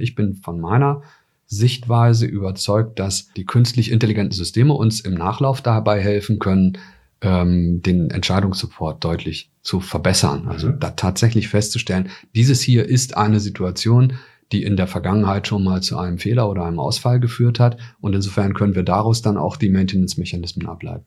Ich bin von meiner Sichtweise überzeugt, dass die künstlich intelligenten Systeme uns im Nachlauf dabei helfen können, ähm, den Entscheidungssupport deutlich zu verbessern. Also mhm. da tatsächlich festzustellen, dieses hier ist eine Situation, die in der Vergangenheit schon mal zu einem Fehler oder einem Ausfall geführt hat. Und insofern können wir daraus dann auch die Maintenance-Mechanismen ableiten.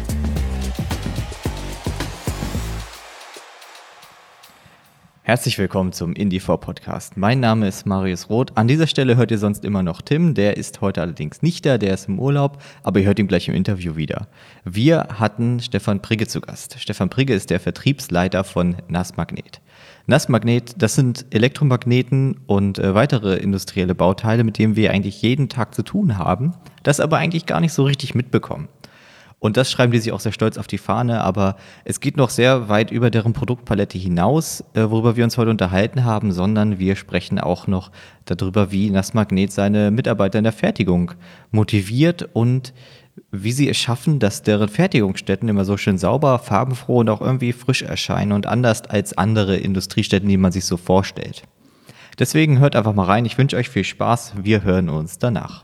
Herzlich willkommen zum Indie4 Podcast. Mein Name ist Marius Roth. An dieser Stelle hört ihr sonst immer noch Tim. Der ist heute allerdings nicht da, der ist im Urlaub, aber ihr hört ihn gleich im Interview wieder. Wir hatten Stefan Prigge zu Gast. Stefan Prigge ist der Vertriebsleiter von NAS Magnet. NAS Magnet, das sind Elektromagneten und äh, weitere industrielle Bauteile, mit denen wir eigentlich jeden Tag zu tun haben, das aber eigentlich gar nicht so richtig mitbekommen. Und das schreiben die sich auch sehr stolz auf die Fahne, aber es geht noch sehr weit über deren Produktpalette hinaus, äh, worüber wir uns heute unterhalten haben, sondern wir sprechen auch noch darüber, wie Nass Magnet seine Mitarbeiter in der Fertigung motiviert und wie sie es schaffen, dass deren Fertigungsstätten immer so schön sauber, farbenfroh und auch irgendwie frisch erscheinen und anders als andere Industriestätten, die man sich so vorstellt. Deswegen hört einfach mal rein. Ich wünsche euch viel Spaß. Wir hören uns danach.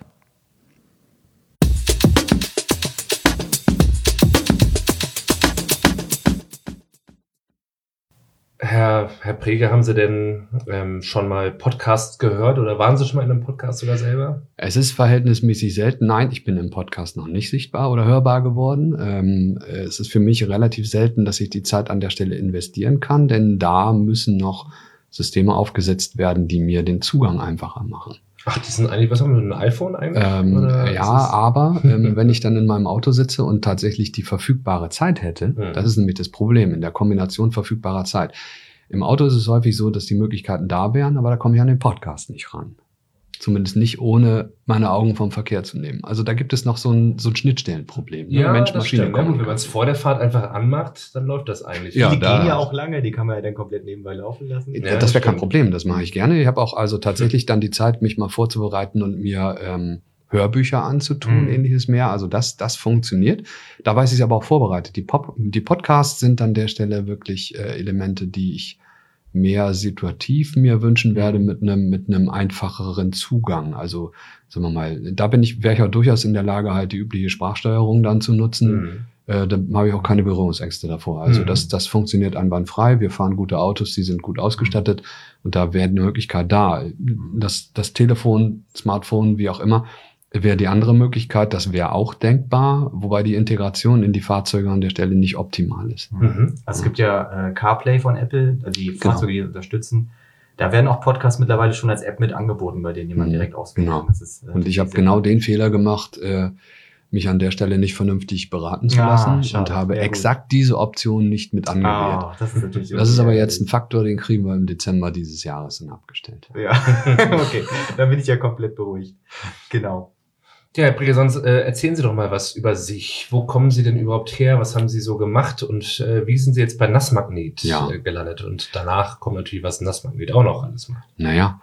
Herr, Herr Prege, haben Sie denn ähm, schon mal Podcasts gehört oder waren Sie schon mal in einem Podcast sogar selber? Es ist verhältnismäßig selten. Nein, ich bin im Podcast noch nicht sichtbar oder hörbar geworden. Ähm, es ist für mich relativ selten, dass ich die Zeit an der Stelle investieren kann, denn da müssen noch Systeme aufgesetzt werden, die mir den Zugang einfacher machen. Ach, die sind eigentlich, was haben wir, ein iPhone eigentlich? Ähm, ja, aber ähm, wenn ich dann in meinem Auto sitze und tatsächlich die verfügbare Zeit hätte, hm. das ist nämlich das Problem in der Kombination verfügbarer Zeit. Im Auto ist es häufig so, dass die Möglichkeiten da wären, aber da komme ich an den Podcast nicht ran. Zumindest nicht ohne meine Augen vom Verkehr zu nehmen. Also da gibt es noch so ein, so ein Schnittstellenproblem. Ne? Ja, Mensch, das Maschine. Stimmt, ne? Wenn man es vor der Fahrt einfach anmacht, dann läuft das eigentlich. Ja, die da, gehen ja auch lange, die kann man ja dann komplett nebenbei laufen lassen. Ja, das wäre kein Problem, das mache ich gerne. Ich habe auch also tatsächlich dann die Zeit, mich mal vorzubereiten und mir ähm, Hörbücher anzutun, mhm. ähnliches mehr. Also das, das funktioniert. Da weiß ich es aber auch vorbereitet. Die, Pop, die Podcasts sind an der Stelle wirklich äh, Elemente, die ich mehr situativ mir wünschen werde mit einem mit einem einfacheren Zugang. Also sagen wir mal, da bin ich wäre ich auch durchaus in der Lage halt die übliche Sprachsteuerung dann zu nutzen. Mhm. Äh, da habe ich auch keine Berührungsängste davor. Also mhm. das das funktioniert einwandfrei. Wir fahren gute Autos, die sind gut ausgestattet und da wäre eine Möglichkeit da. Das das Telefon, Smartphone, wie auch immer wäre die andere Möglichkeit, das wäre auch denkbar, wobei die Integration in die Fahrzeuge an der Stelle nicht optimal ist. Mhm. Also es gibt ja äh, CarPlay von Apple, die genau. Fahrzeuge, die unterstützen. Da werden auch Podcasts mittlerweile schon als App mit angeboten, bei denen jemand mhm. direkt auswählen genau. Ist, äh, und ich habe genau den Fehler gemacht, äh, mich an der Stelle nicht vernünftig beraten zu ja, lassen schade, und habe exakt gut. diese Option nicht mit angewählt. Oh, das ist Das ist aber jetzt ein Faktor, den kriegen wir im Dezember dieses Jahres dann abgestellt. Ja, okay, dann bin ich ja komplett beruhigt. Genau. Ja, Herr Brigge, sonst äh, erzählen Sie doch mal was über sich. Wo kommen Sie denn überhaupt her? Was haben Sie so gemacht? Und äh, wie sind Sie jetzt bei Nassmagnet ja. äh, gelandet? Und danach kommt natürlich, was Nassmagnet auch noch alles macht. Naja,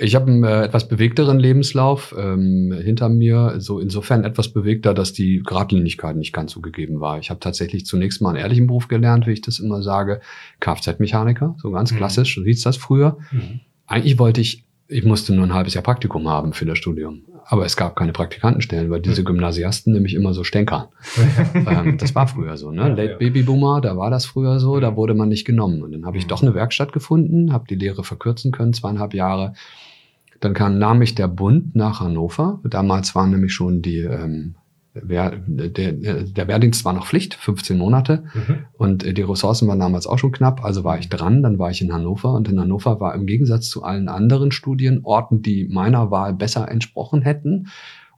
ich habe einen äh, etwas bewegteren Lebenslauf ähm, hinter mir, so insofern etwas bewegter, dass die Gradlinigkeit nicht ganz so gegeben war. Ich habe tatsächlich zunächst mal einen ehrlichen Beruf gelernt, wie ich das immer sage, Kfz-Mechaniker, so ganz mhm. klassisch, so hieß das früher. Mhm. Eigentlich wollte ich, ich musste nur ein halbes Jahr Praktikum haben für das Studium. Aber es gab keine Praktikantenstellen, weil diese hm. Gymnasiasten nämlich immer so stänkern. ähm, das war früher so, ne? Late Baby Boomer, da war das früher so, da wurde man nicht genommen. Und dann habe ich hm. doch eine Werkstatt gefunden, habe die Lehre verkürzen können, zweieinhalb Jahre. Dann kam, nahm ich der Bund nach Hannover. Damals waren nämlich schon die ähm, der, der Wehrdienst war noch Pflicht, 15 Monate. Mhm. Und die Ressourcen waren damals auch schon knapp. Also war ich dran, dann war ich in Hannover. Und in Hannover war im Gegensatz zu allen anderen Studienorten, die meiner Wahl besser entsprochen hätten,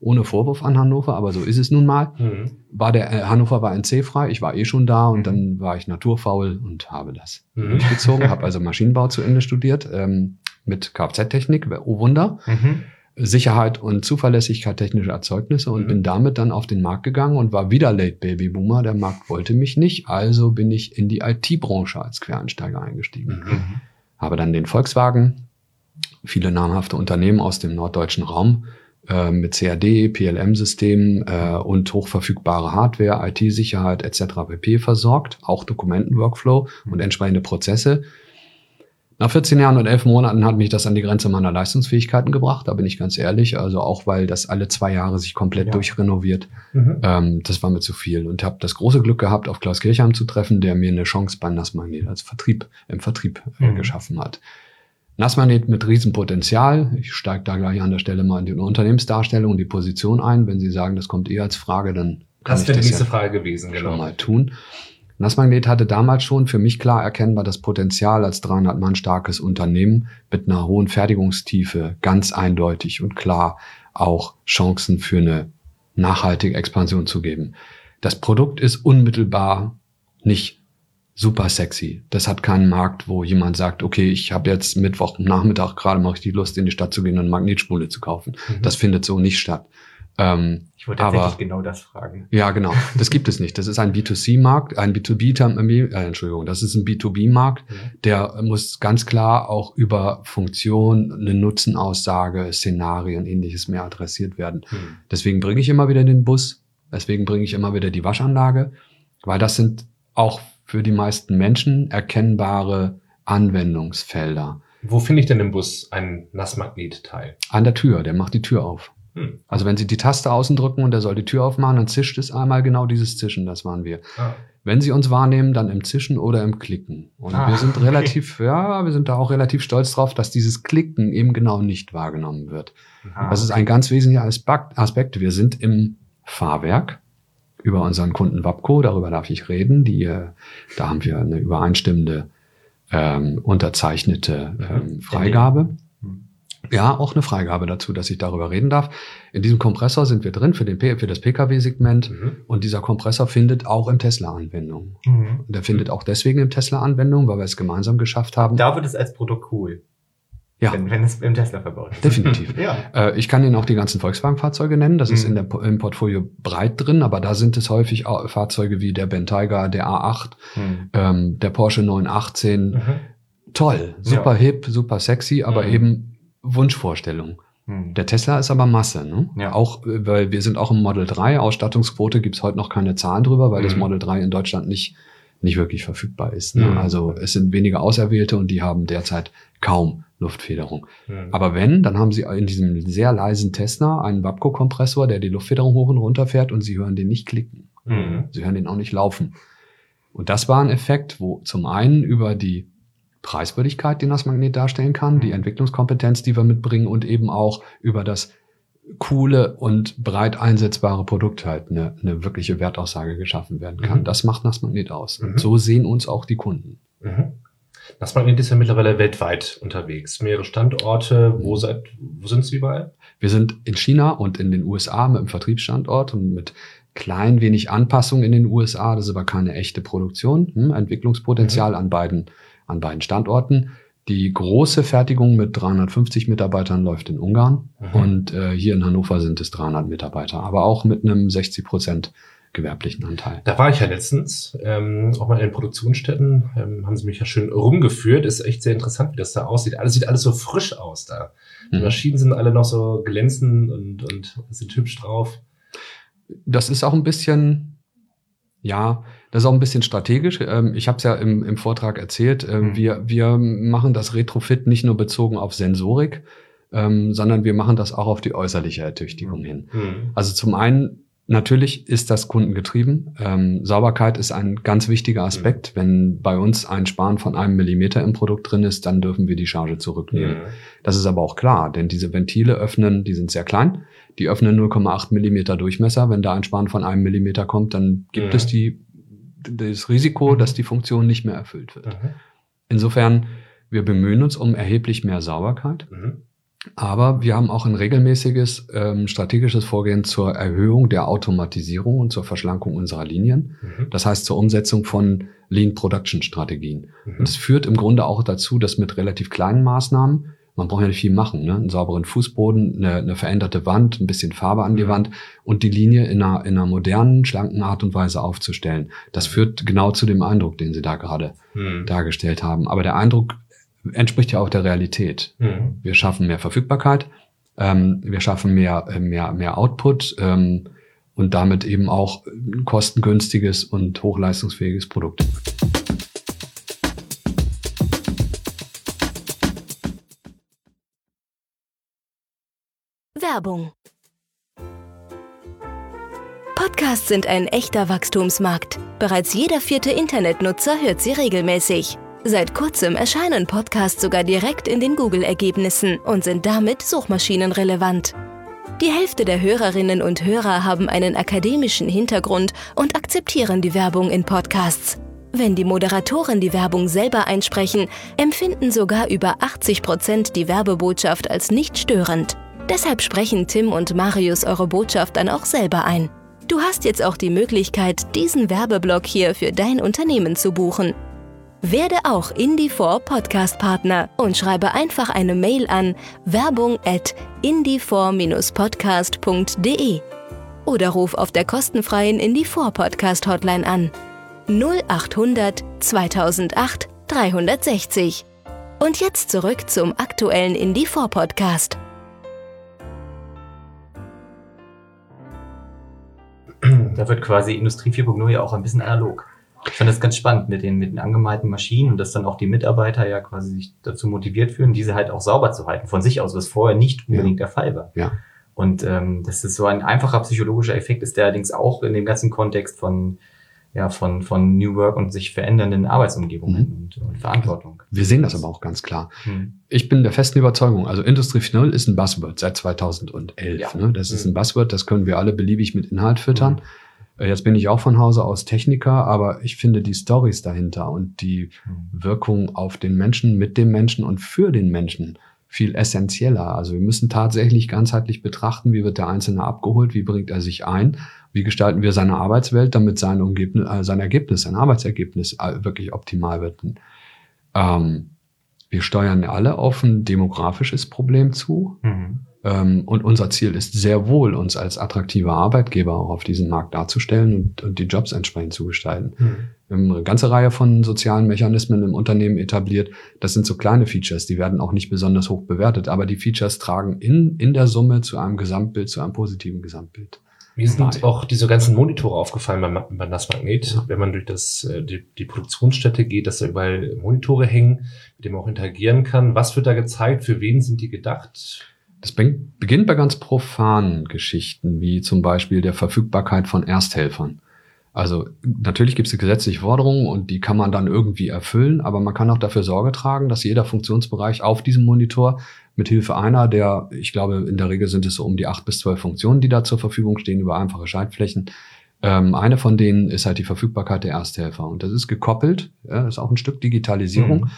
ohne Vorwurf an Hannover, aber so ist es nun mal. Mhm. War der äh, Hannover war NC-frei, ich war eh schon da und mhm. dann war ich naturfaul und habe das mhm. durchgezogen, habe also Maschinenbau zu Ende studiert ähm, mit Kfz-Technik, oh Wunder. Mhm. Sicherheit und Zuverlässigkeit technischer Erzeugnisse und mhm. bin damit dann auf den Markt gegangen und war wieder Late Baby Boomer. Der Markt wollte mich nicht, also bin ich in die IT-Branche als Quereinsteiger eingestiegen. Mhm. Habe dann den Volkswagen, viele namhafte Unternehmen aus dem norddeutschen Raum äh, mit CAD, PLM-Systemen äh, und hochverfügbare Hardware, IT-Sicherheit etc. pp. versorgt, auch Dokumentenworkflow mhm. und entsprechende Prozesse nach 14 Jahren und 11 Monaten hat mich das an die Grenze meiner Leistungsfähigkeiten gebracht, da bin ich ganz ehrlich. Also auch weil das alle zwei Jahre sich komplett ja. durchrenoviert. Mhm. Ähm, das war mir zu viel. Und habe das große Glück gehabt, auf Klaus Kirchheim zu treffen, der mir eine Chance bei Nassmagnet als Vertrieb, im Vertrieb äh, mhm. geschaffen hat. Nassmagnet mit Riesenpotenzial. Ich steige da gleich an der Stelle mal in die Unternehmensdarstellung und die Position ein. Wenn Sie sagen, das kommt eher als Frage, dann kann das wäre die nächste ja Frage gewesen, genau. Schon mal tun. Nassmagnet hatte damals schon für mich klar erkennbar das Potenzial als 300 Mann starkes Unternehmen mit einer hohen Fertigungstiefe ganz eindeutig und klar auch Chancen für eine nachhaltige Expansion zu geben. Das Produkt ist unmittelbar nicht super sexy. Das hat keinen Markt, wo jemand sagt, okay, ich habe jetzt Mittwoch Nachmittag gerade mache ich die Lust in die Stadt zu gehen und eine Magnetspule zu kaufen. Mhm. Das findet so nicht statt. Ähm, ich wollte tatsächlich aber, genau das fragen. Ja, genau. Das gibt es nicht. Das ist ein B2C-Markt, ein B2B, äh, Entschuldigung, das ist ein B2B-Markt, ja. der muss ganz klar auch über Funktion, eine Nutzenaussage, Szenarien, ähnliches mehr adressiert werden. Mhm. Deswegen bringe ich immer wieder den Bus, deswegen bringe ich immer wieder die Waschanlage, weil das sind auch für die meisten Menschen erkennbare Anwendungsfelder. Wo finde ich denn im Bus einen Nassmagnetteil? An der Tür, der macht die Tür auf. Hm. Also wenn Sie die Taste außen drücken und er soll die Tür aufmachen, dann zischt es einmal genau dieses Zischen, das waren wir. Ah. Wenn Sie uns wahrnehmen, dann im Zischen oder im Klicken. Und ah, wir sind relativ, okay. ja, wir sind da auch relativ stolz drauf, dass dieses Klicken eben genau nicht wahrgenommen wird. Ah, das ist ein ganz wesentlicher Aspekt. Wir sind im Fahrwerk über unseren Kunden Wapco, darüber darf ich reden. Die, äh, da haben wir eine übereinstimmende ähm, unterzeichnete mhm. ähm, Freigabe. Ja, auch eine Freigabe dazu, dass ich darüber reden darf. In diesem Kompressor sind wir drin für, den, für das Pkw-Segment mhm. und dieser Kompressor findet auch im Tesla Anwendung. Mhm. Und der findet auch deswegen im Tesla Anwendung, weil wir es gemeinsam geschafft haben. Da wird es als Produkt cool. Ja. Wenn, wenn es im Tesla verbaut ist. Definitiv. ja. Äh, ich kann Ihnen auch die ganzen Volkswagen-Fahrzeuge nennen. Das mhm. ist in der, im Portfolio breit drin, aber da sind es häufig Fahrzeuge wie der Bentayga, der A8, mhm. ähm, der Porsche 918. Mhm. Toll, super ja. hip, super sexy, aber mhm. eben Wunschvorstellung. Hm. Der Tesla ist aber Masse, ne? Ja. Auch, weil wir sind auch im Model 3. Ausstattungsquote gibt's heute noch keine Zahlen drüber, weil hm. das Model 3 in Deutschland nicht, nicht wirklich verfügbar ist. Ne? Hm. Also es sind wenige Auserwählte und die haben derzeit kaum Luftfederung. Hm. Aber wenn, dann haben sie in diesem sehr leisen Tesla einen Wapco-Kompressor, der die Luftfederung hoch und runter fährt und sie hören den nicht klicken. Hm. Sie hören den auch nicht laufen. Und das war ein Effekt, wo zum einen über die Preiswürdigkeit, die das Magnet darstellen kann, die mhm. Entwicklungskompetenz, die wir mitbringen und eben auch über das coole und breit einsetzbare Produkt halt eine, eine wirkliche Wertaussage geschaffen werden kann. Mhm. Das macht Nassmagnet aus. Mhm. Und so sehen uns auch die Kunden. Mhm. Nassmagnet ist ja mittlerweile weltweit unterwegs. Mehrere Standorte. Wo, mhm. seid, wo sind Sie überall? Wir sind in China und in den USA mit einem Vertriebsstandort und mit klein wenig Anpassung in den USA. Das ist aber keine echte Produktion. Hm? Entwicklungspotenzial mhm. an beiden an beiden Standorten. Die große Fertigung mit 350 Mitarbeitern läuft in Ungarn mhm. und äh, hier in Hannover sind es 300 Mitarbeiter, aber auch mit einem 60 Prozent gewerblichen Anteil. Da war ich ja letztens, ähm, auch mal in den Produktionsstätten, ähm, haben sie mich ja schön rumgeführt. Ist echt sehr interessant, wie das da aussieht. Alles sieht alles so frisch aus da. Die mhm. Maschinen sind alle noch so glänzend und, und sind hübsch drauf. Das ist auch ein bisschen, ja, das ist auch ein bisschen strategisch. Ähm, ich habe es ja im, im, Vortrag erzählt. Ähm, mhm. Wir, wir machen das Retrofit nicht nur bezogen auf Sensorik, ähm, sondern wir machen das auch auf die äußerliche Ertüchtigung hin. Mhm. Also zum einen Natürlich ist das kundengetrieben. Ähm, Sauberkeit ist ein ganz wichtiger Aspekt. Mhm. Wenn bei uns ein Sparen von einem Millimeter im Produkt drin ist, dann dürfen wir die Charge zurücknehmen. Mhm. Das ist aber auch klar, denn diese Ventile öffnen, die sind sehr klein. Die öffnen 0,8 Millimeter Durchmesser. Wenn da ein Sparen von einem Millimeter kommt, dann gibt mhm. es die das Risiko, mhm. dass die Funktion nicht mehr erfüllt wird. Mhm. Insofern, wir bemühen uns um erheblich mehr Sauberkeit. Mhm. Aber wir haben auch ein regelmäßiges ähm, strategisches Vorgehen zur Erhöhung der Automatisierung und zur Verschlankung unserer Linien. Mhm. Das heißt zur Umsetzung von Lean Production Strategien. Mhm. Und es führt im Grunde auch dazu, dass mit relativ kleinen Maßnahmen Man braucht ja nicht viel machen, ne? Einen sauberen Fußboden, eine, eine veränderte Wand, ein bisschen Farbe an die mhm. Wand und die Linie in einer, in einer modernen, schlanken Art und Weise aufzustellen. Das führt genau zu dem Eindruck, den Sie da gerade mhm. dargestellt haben. Aber der Eindruck entspricht ja auch der Realität. Mhm. Wir schaffen mehr Verfügbarkeit, ähm, wir schaffen mehr, mehr, mehr Output ähm, und damit eben auch kostengünstiges und hochleistungsfähiges Produkt. Werbung Podcasts sind ein echter Wachstumsmarkt. Bereits jeder vierte Internetnutzer hört sie regelmäßig. Seit kurzem erscheinen Podcasts sogar direkt in den Google-Ergebnissen und sind damit suchmaschinenrelevant. Die Hälfte der Hörerinnen und Hörer haben einen akademischen Hintergrund und akzeptieren die Werbung in Podcasts. Wenn die Moderatoren die Werbung selber einsprechen, empfinden sogar über 80 Prozent die Werbebotschaft als nicht störend. Deshalb sprechen Tim und Marius eure Botschaft dann auch selber ein. Du hast jetzt auch die Möglichkeit, diesen Werbeblock hier für dein Unternehmen zu buchen. Werde auch Indie4 Podcast Partner und schreibe einfach eine Mail an werbung at indie4-podcast.de oder ruf auf der kostenfreien Indie4 Podcast Hotline an 0800 2008 360. Und jetzt zurück zum aktuellen Indie4 Podcast. Da wird quasi Industrie 4.0 ja auch ein bisschen analog. Ich fand das ganz spannend mit den, mit den angemalten Maschinen und dass dann auch die Mitarbeiter ja quasi sich dazu motiviert fühlen, diese halt auch sauber zu halten von sich aus, was vorher nicht unbedingt ja. der Fall war. Ja. Und ähm, das ist so ein einfacher psychologischer Effekt, ist der allerdings auch in dem ganzen Kontext von ja, von, von New Work und sich verändernden Arbeitsumgebungen mhm. und, und, Verantwortung. Wir sehen das aber auch ganz klar. Mhm. Ich bin der festen Überzeugung, also Industrie 4.0 ist ein Buzzword seit 2011. Ja. Ne? Das ist mhm. ein Buzzword, das können wir alle beliebig mit Inhalt füttern. Äh, jetzt bin ich auch von Hause aus Techniker, aber ich finde die Stories dahinter und die mhm. Wirkung auf den Menschen, mit dem Menschen und für den Menschen viel essentieller. Also wir müssen tatsächlich ganzheitlich betrachten, wie wird der Einzelne abgeholt, wie bringt er sich ein, wie gestalten wir seine Arbeitswelt, damit sein, Umgebnis, äh, sein Ergebnis, sein Arbeitsergebnis äh, wirklich optimal wird. Ähm, wir steuern alle auf ein demografisches Problem zu. Mhm. Ähm, und unser Ziel ist sehr wohl, uns als attraktiver Arbeitgeber auch auf diesem Markt darzustellen und, und die Jobs entsprechend zu gestalten. Mhm. Wir haben eine ganze Reihe von sozialen Mechanismen im Unternehmen etabliert. Das sind so kleine Features, die werden auch nicht besonders hoch bewertet, aber die Features tragen in, in der Summe zu einem Gesamtbild, zu einem positiven Gesamtbild. Mir sind auch diese ganzen Monitore aufgefallen beim, beim Nassmagnet. Ja. Wenn man durch das, äh, die, die Produktionsstätte geht, dass da überall Monitore hängen, mit dem man auch interagieren kann. Was wird da gezeigt? Für wen sind die gedacht? Das beginnt bei ganz profanen Geschichten, wie zum Beispiel der Verfügbarkeit von Ersthelfern. Also natürlich gibt es gesetzliche Forderungen und die kann man dann irgendwie erfüllen, aber man kann auch dafür Sorge tragen, dass jeder Funktionsbereich auf diesem Monitor mit Hilfe einer der, ich glaube, in der Regel sind es so um die acht bis zwölf Funktionen, die da zur Verfügung stehen über einfache Schaltflächen. Ähm, eine von denen ist halt die Verfügbarkeit der Ersthelfer und das ist gekoppelt, ja, ist auch ein Stück Digitalisierung mhm.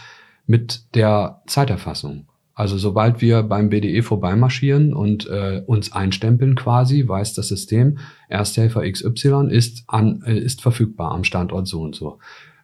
mit der Zeiterfassung. Also sobald wir beim BDE vorbeimarschieren und äh, uns einstempeln quasi, weiß das System, Ersthelfer XY ist, an, äh, ist verfügbar am Standort so und so.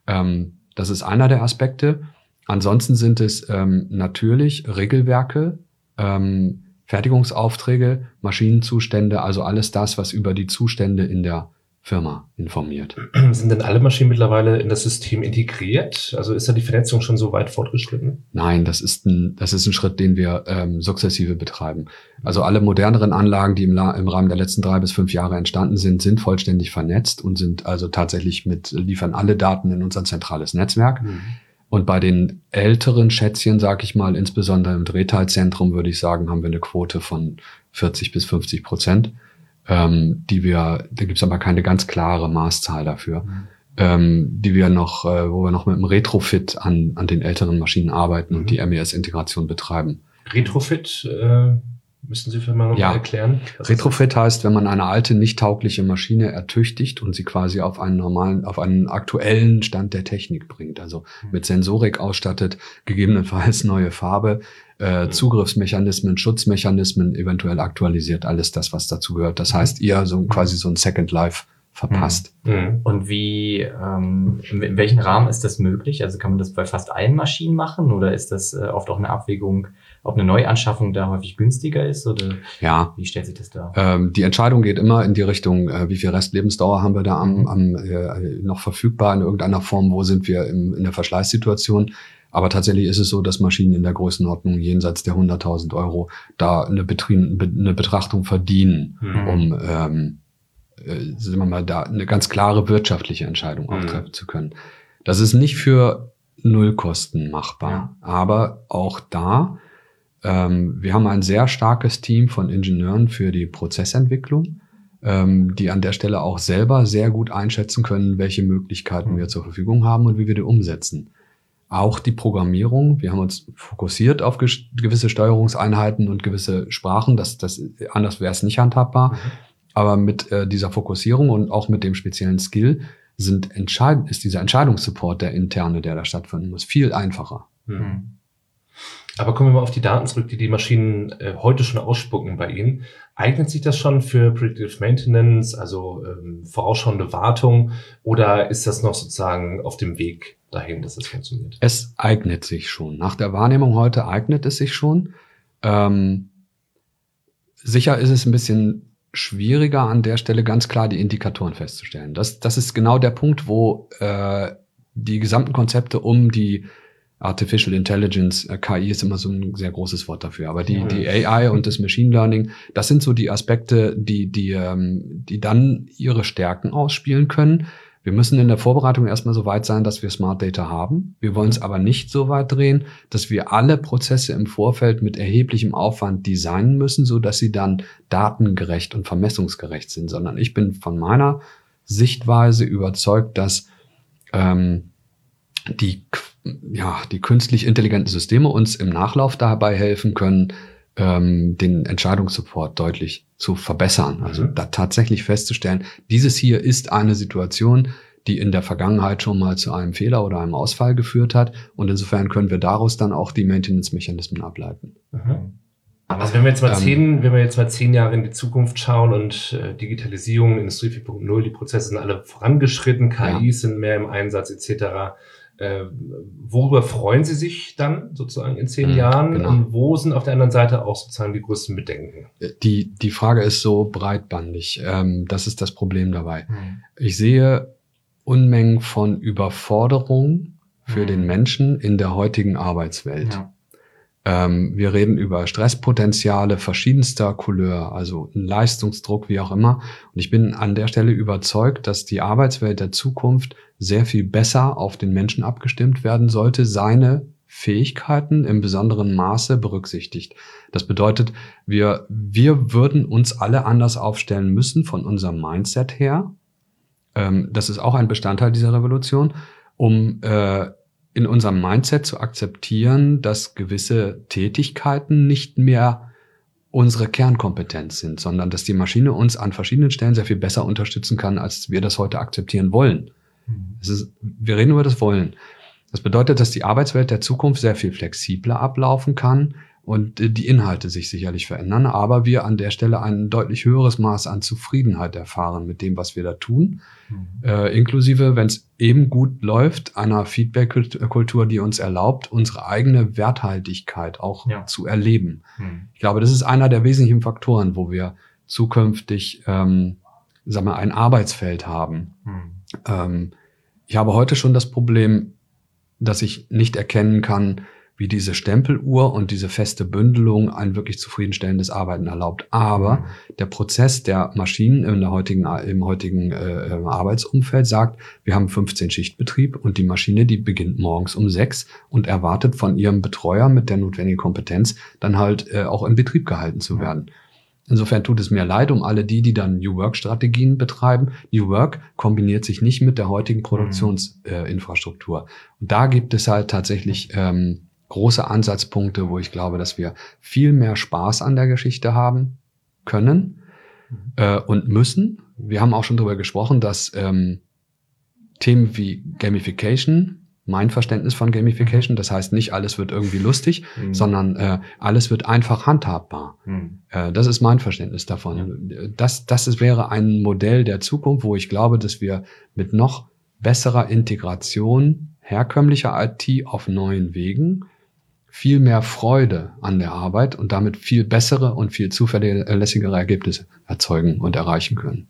Ähm, das ist einer der Aspekte. Ansonsten sind es ähm, natürlich Regelwerke, ähm, Fertigungsaufträge, Maschinenzustände, also alles das, was über die Zustände in der Firma informiert. Sind denn alle Maschinen mittlerweile in das System integriert? Also ist da die Vernetzung schon so weit fortgeschritten? Nein, das ist ein, das ist ein Schritt, den wir ähm, sukzessive betreiben. Also alle moderneren Anlagen, die im, im Rahmen der letzten drei bis fünf Jahre entstanden sind, sind vollständig vernetzt und sind also tatsächlich mit, liefern alle Daten in unser zentrales Netzwerk. Mhm. Und bei den älteren Schätzchen, sage ich mal, insbesondere im Drehteilzentrum, würde ich sagen, haben wir eine Quote von 40 bis 50 Prozent ähm, die wir, da gibt's aber keine ganz klare Maßzahl dafür, mhm. ähm, die wir noch, äh, wo wir noch mit dem Retrofit an, an den älteren Maschinen arbeiten mhm. und die MES-Integration betreiben. Retrofit, äh, müssen Sie für mal noch ja. erklären? Retrofit heißt, wenn man eine alte, nicht taugliche Maschine ertüchtigt und sie quasi auf einen normalen, auf einen aktuellen Stand der Technik bringt. Also mhm. mit Sensorik ausstattet, gegebenenfalls neue Farbe, äh, Zugriffsmechanismen, Schutzmechanismen eventuell aktualisiert, alles das, was dazu gehört. Das heißt, ihr so quasi so ein Second Life verpasst. Mhm. mhm. Und wie, ähm, in welchem Rahmen ist das möglich? Also kann man das bei fast allen Maschinen machen oder ist das äh, oft auch eine Abwägung ob eine Neuanschaffung da häufig günstiger ist oder ja. wie stellt sich das dar? Ähm, die Entscheidung geht immer in die Richtung, äh, wie viel Restlebensdauer haben wir da am, am äh, noch verfügbar in irgendeiner Form, wo sind wir im, in der Verschleißsituation. Aber tatsächlich ist es so, dass Maschinen in der Größenordnung jenseits der 100.000 Euro da eine, Betrie eine Betrachtung verdienen, mhm. um ähm, äh, sagen wir mal, da eine ganz klare wirtschaftliche Entscheidung auch mhm. treffen zu können. Das ist nicht für Nullkosten machbar, ja. aber auch da ähm, wir haben ein sehr starkes Team von Ingenieuren für die Prozessentwicklung, ähm, die an der Stelle auch selber sehr gut einschätzen können, welche Möglichkeiten mhm. wir zur Verfügung haben und wie wir die umsetzen. Auch die Programmierung. Wir haben uns fokussiert auf gewisse Steuerungseinheiten und gewisse Sprachen. Das, das, anders wäre es nicht handhabbar. Mhm. Aber mit äh, dieser Fokussierung und auch mit dem speziellen Skill sind entscheidend, ist dieser Entscheidungssupport der interne, der da stattfinden muss, viel einfacher. Mhm. Aber kommen wir mal auf die Daten zurück, die die Maschinen äh, heute schon ausspucken bei Ihnen. Eignet sich das schon für Predictive Maintenance, also ähm, vorausschauende Wartung, oder ist das noch sozusagen auf dem Weg dahin, dass es funktioniert? Es eignet sich schon. Nach der Wahrnehmung heute eignet es sich schon. Ähm, sicher ist es ein bisschen schwieriger an der Stelle ganz klar die Indikatoren festzustellen. Das, das ist genau der Punkt, wo äh, die gesamten Konzepte um die Artificial Intelligence, äh, KI ist immer so ein sehr großes Wort dafür, aber die, die AI und das Machine Learning, das sind so die Aspekte, die, die, ähm, die dann ihre Stärken ausspielen können. Wir müssen in der Vorbereitung erstmal so weit sein, dass wir Smart Data haben. Wir wollen es aber nicht so weit drehen, dass wir alle Prozesse im Vorfeld mit erheblichem Aufwand designen müssen, so dass sie dann datengerecht und vermessungsgerecht sind, sondern ich bin von meiner Sichtweise überzeugt, dass ähm, die ja, die künstlich intelligenten Systeme uns im Nachlauf dabei helfen können, ähm, den Entscheidungssupport deutlich zu verbessern. Also mhm. da tatsächlich festzustellen, dieses hier ist eine Situation, die in der Vergangenheit schon mal zu einem Fehler oder einem Ausfall geführt hat. Und insofern können wir daraus dann auch die Maintenance-Mechanismen ableiten. Mhm. Also wenn wir jetzt mal ähm, zehn, wenn wir jetzt mal zehn Jahre in die Zukunft schauen und äh, Digitalisierung, Industrie 4.0, die Prozesse sind alle vorangeschritten, KIs ja. sind mehr im Einsatz etc. Äh, worüber freuen Sie sich dann sozusagen in zehn mhm, Jahren? Genau. Und wo sind auf der anderen Seite auch sozusagen die größten Bedenken? Äh, die, die Frage ist so breitbandig. Ähm, das ist das Problem dabei. Mhm. Ich sehe Unmengen von Überforderung für mhm. den Menschen in der heutigen Arbeitswelt. Ja. Ähm, wir reden über Stresspotenziale verschiedenster Couleur, also Leistungsdruck, wie auch immer. Und ich bin an der Stelle überzeugt, dass die Arbeitswelt der Zukunft sehr viel besser auf den Menschen abgestimmt werden sollte, seine Fähigkeiten im besonderen Maße berücksichtigt. Das bedeutet, wir, wir würden uns alle anders aufstellen müssen von unserem Mindset her. Ähm, das ist auch ein Bestandteil dieser Revolution, um äh, in unserem Mindset zu akzeptieren, dass gewisse Tätigkeiten nicht mehr unsere Kernkompetenz sind, sondern dass die Maschine uns an verschiedenen Stellen sehr viel besser unterstützen kann, als wir das heute akzeptieren wollen. Mhm. Ist, wir reden über das Wollen. Das bedeutet, dass die Arbeitswelt der Zukunft sehr viel flexibler ablaufen kann, und äh, die Inhalte sich sicherlich verändern, aber wir an der Stelle ein deutlich höheres Maß an Zufriedenheit erfahren mit dem, was wir da tun, mhm. äh, inklusive, wenn es eben gut läuft, einer Feedback-Kultur, die uns erlaubt, unsere eigene Werthaltigkeit auch ja. zu erleben. Mhm. Ich glaube, das ist einer der wesentlichen Faktoren, wo wir zukünftig, ähm, sagen wir, ein Arbeitsfeld haben. Mhm. Ähm, ich habe heute schon das Problem, dass ich nicht erkennen kann, wie diese Stempeluhr und diese feste Bündelung ein wirklich zufriedenstellendes Arbeiten erlaubt. Aber mhm. der Prozess der Maschinen in der heutigen, im heutigen äh, Arbeitsumfeld sagt, wir haben 15 Schichtbetrieb und die Maschine, die beginnt morgens um sechs und erwartet von ihrem Betreuer mit der notwendigen Kompetenz dann halt äh, auch in Betrieb gehalten zu werden. Insofern tut es mir leid um alle die, die dann New Work-Strategien betreiben. New Work kombiniert sich nicht mit der heutigen mhm. Produktionsinfrastruktur. Äh, und da gibt es halt tatsächlich ähm, große Ansatzpunkte, wo ich glaube, dass wir viel mehr Spaß an der Geschichte haben können mhm. äh, und müssen. Wir haben auch schon darüber gesprochen, dass ähm, Themen wie Gamification, mein Verständnis von Gamification, das heißt nicht alles wird irgendwie lustig, mhm. sondern äh, alles wird einfach handhabbar. Mhm. Äh, das ist mein Verständnis davon. Ja. Das, das wäre ein Modell der Zukunft, wo ich glaube, dass wir mit noch besserer Integration herkömmlicher IT auf neuen Wegen viel mehr Freude an der Arbeit und damit viel bessere und viel zuverlässigere Ergebnisse erzeugen und erreichen können.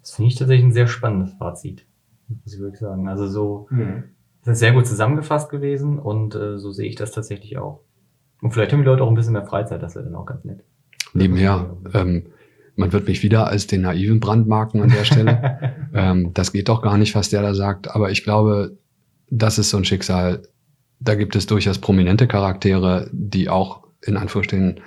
Das finde ich tatsächlich ein sehr spannendes Fazit, muss ich wirklich sagen. Also so, mhm. das ist sehr gut zusammengefasst gewesen und äh, so sehe ich das tatsächlich auch. Und vielleicht haben die Leute auch ein bisschen mehr Freizeit, das wäre dann auch ganz nett. Nebenher, ähm, man wird mich wieder als den naiven brandmarken an der Stelle. ähm, das geht doch gar nicht, was der da sagt. Aber ich glaube, das ist so ein Schicksal. Da gibt es durchaus prominente Charaktere, die auch in Anführungsstrichen,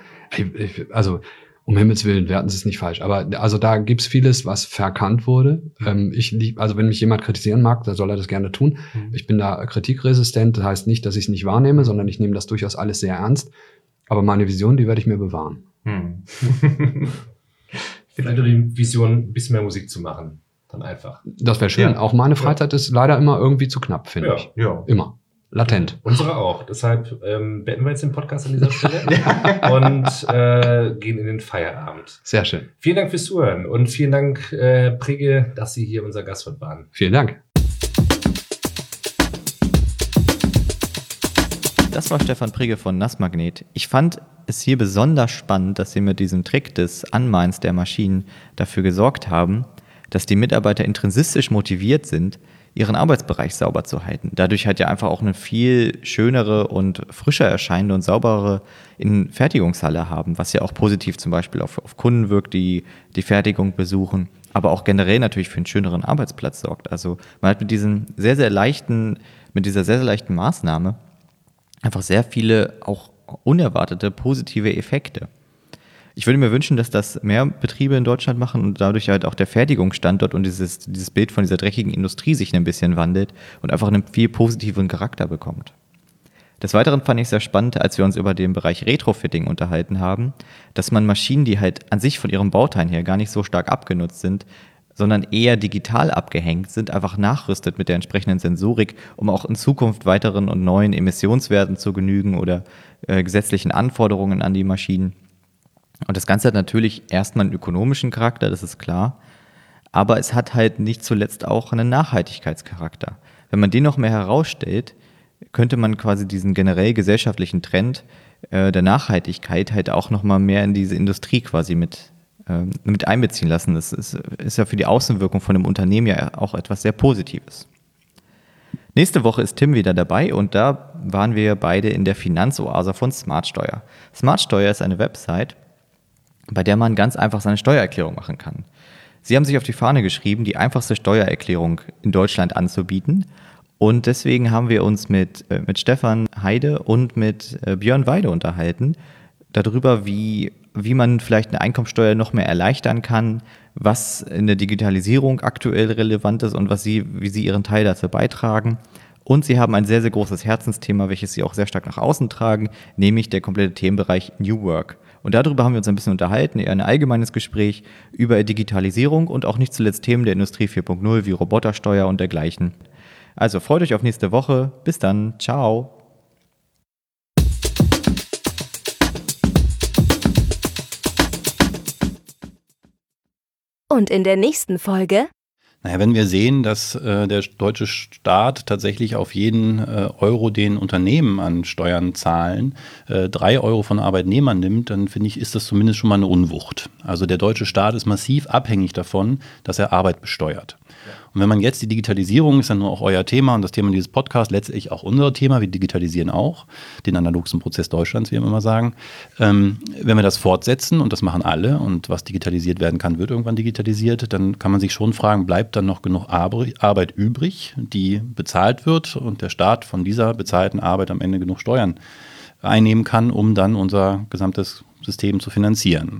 also um Himmels Willen, werten Sie es nicht falsch. Aber also da gibt's vieles, was verkannt wurde. Ähm, ich lieb, also wenn mich jemand kritisieren mag, dann soll er das gerne tun. Mhm. Ich bin da kritikresistent. Das heißt nicht, dass ich es nicht wahrnehme, sondern ich nehme das durchaus alles sehr ernst. Aber meine Vision, die werde ich mir bewahren. Mhm. Vielleicht die Vision, ein bisschen mehr Musik zu machen. Dann einfach. Das wäre schön. Ja. Auch meine Freizeit ja. ist leider immer irgendwie zu knapp, finde ja. ich. Ja. Immer. Latent. Unsere auch. Deshalb ähm, beenden wir jetzt den Podcast an dieser Stelle und äh, gehen in den Feierabend. Sehr schön. Vielen Dank fürs Zuhören und vielen Dank, äh, Prige, dass Sie hier unser Gastwirt waren. Vielen Dank. Das war Stefan Prigge von Nassmagnet. Ich fand es hier besonders spannend, dass Sie mit diesem Trick des Anmeins der Maschinen dafür gesorgt haben, dass die Mitarbeiter intrinsistisch motiviert sind, ihren Arbeitsbereich sauber zu halten. Dadurch hat ja einfach auch eine viel schönere und frischer erscheinende und sauberere in Fertigungshalle haben, was ja auch positiv zum Beispiel auf, auf Kunden wirkt, die die Fertigung besuchen, aber auch generell natürlich für einen schöneren Arbeitsplatz sorgt. Also man hat mit diesen sehr, sehr leichten, mit dieser sehr, sehr leichten Maßnahme einfach sehr viele auch unerwartete positive Effekte. Ich würde mir wünschen, dass das mehr Betriebe in Deutschland machen und dadurch halt auch der Fertigungsstandort und dieses, dieses Bild von dieser dreckigen Industrie sich ein bisschen wandelt und einfach einen viel positiveren Charakter bekommt. Des Weiteren fand ich sehr spannend, als wir uns über den Bereich Retrofitting unterhalten haben, dass man Maschinen, die halt an sich von ihrem Bauteil her gar nicht so stark abgenutzt sind, sondern eher digital abgehängt sind, einfach nachrüstet mit der entsprechenden Sensorik, um auch in Zukunft weiteren und neuen Emissionswerten zu genügen oder äh, gesetzlichen Anforderungen an die Maschinen. Und das Ganze hat natürlich erstmal einen ökonomischen Charakter, das ist klar, aber es hat halt nicht zuletzt auch einen Nachhaltigkeitscharakter. Wenn man den noch mehr herausstellt, könnte man quasi diesen generell gesellschaftlichen Trend äh, der Nachhaltigkeit halt auch noch mal mehr in diese Industrie quasi mit ähm, mit einbeziehen lassen. Das ist, ist ja für die Außenwirkung von einem Unternehmen ja auch etwas sehr Positives. Nächste Woche ist Tim wieder dabei und da waren wir beide in der Finanzoase von Smartsteuer. Smartsteuer ist eine Website, bei der man ganz einfach seine Steuererklärung machen kann. Sie haben sich auf die Fahne geschrieben, die einfachste Steuererklärung in Deutschland anzubieten. Und deswegen haben wir uns mit, äh, mit Stefan Heide und mit äh, Björn Weide unterhalten darüber, wie wie man vielleicht eine Einkommensteuer noch mehr erleichtern kann, was in der Digitalisierung aktuell relevant ist und was sie, wie sie ihren Teil dazu beitragen. Und sie haben ein sehr, sehr großes Herzensthema, welches sie auch sehr stark nach außen tragen, nämlich der komplette Themenbereich New Work. Und darüber haben wir uns ein bisschen unterhalten, eher ein allgemeines Gespräch über Digitalisierung und auch nicht zuletzt Themen der Industrie 4.0 wie Robotersteuer und dergleichen. Also freut euch auf nächste Woche. Bis dann. Ciao. Und in der nächsten Folge naja, wenn wir sehen, dass äh, der deutsche Staat tatsächlich auf jeden äh, Euro, den Unternehmen an Steuern zahlen, äh, drei Euro von Arbeitnehmern nimmt, dann finde ich, ist das zumindest schon mal eine Unwucht. Also der deutsche Staat ist massiv abhängig davon, dass er Arbeit besteuert. Und wenn man jetzt die Digitalisierung, ist dann auch euer Thema und das Thema dieses Podcasts, letztlich auch unser Thema, wir digitalisieren auch den analogsten Prozess Deutschlands, wie wir immer sagen. Ähm, wenn wir das fortsetzen, und das machen alle, und was digitalisiert werden kann, wird irgendwann digitalisiert, dann kann man sich schon fragen, bleibt dann noch genug Arbeit übrig, die bezahlt wird und der Staat von dieser bezahlten Arbeit am Ende genug Steuern einnehmen kann, um dann unser gesamtes System zu finanzieren.